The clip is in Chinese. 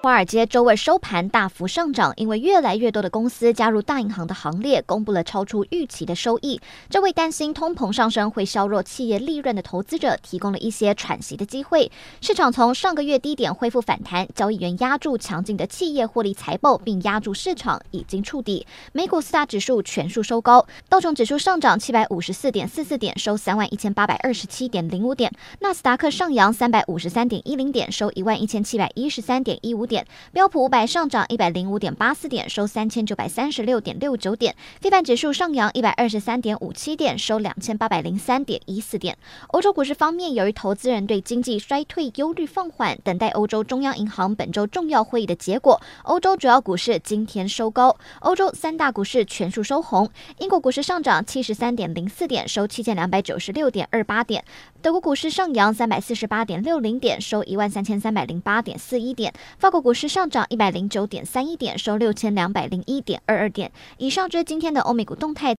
华尔街周二收盘大幅上涨，因为越来越多的公司加入大银行的行列，公布了超出预期的收益。这为担心通膨上升会削弱企业利润的投资者提供了一些喘息的机会。市场从上个月低点恢复反弹，交易员押注强劲的企业获利财报，并押注市场已经触底。美股四大指数全数收高，道琼指数上涨七百五十四点四四点，收三万一千八百二十七点零五点；纳斯达克上扬三百五十三点一零点，收一万一千七百一十三点一五点，标普五百上涨一百零五点八四点，收三千九百三十六点六九点。非半指数上扬一百二十三点五七点，收两千八百零三点一四点。欧洲股市方面，由于投资人对经济衰退忧虑放缓，等待欧洲中央银行本周重要会议的结果，欧洲主要股市今天收高，欧洲三大股市全数收红。英国股市上涨七十三点零四点，收七千两百九十六点二八点。德国股市上扬三百四十八点六零点，收一万三千三百零八点四一点。法国股市上涨一百零九点三一点，收六千两百零一点二二点。以上就是今天的欧美股动态。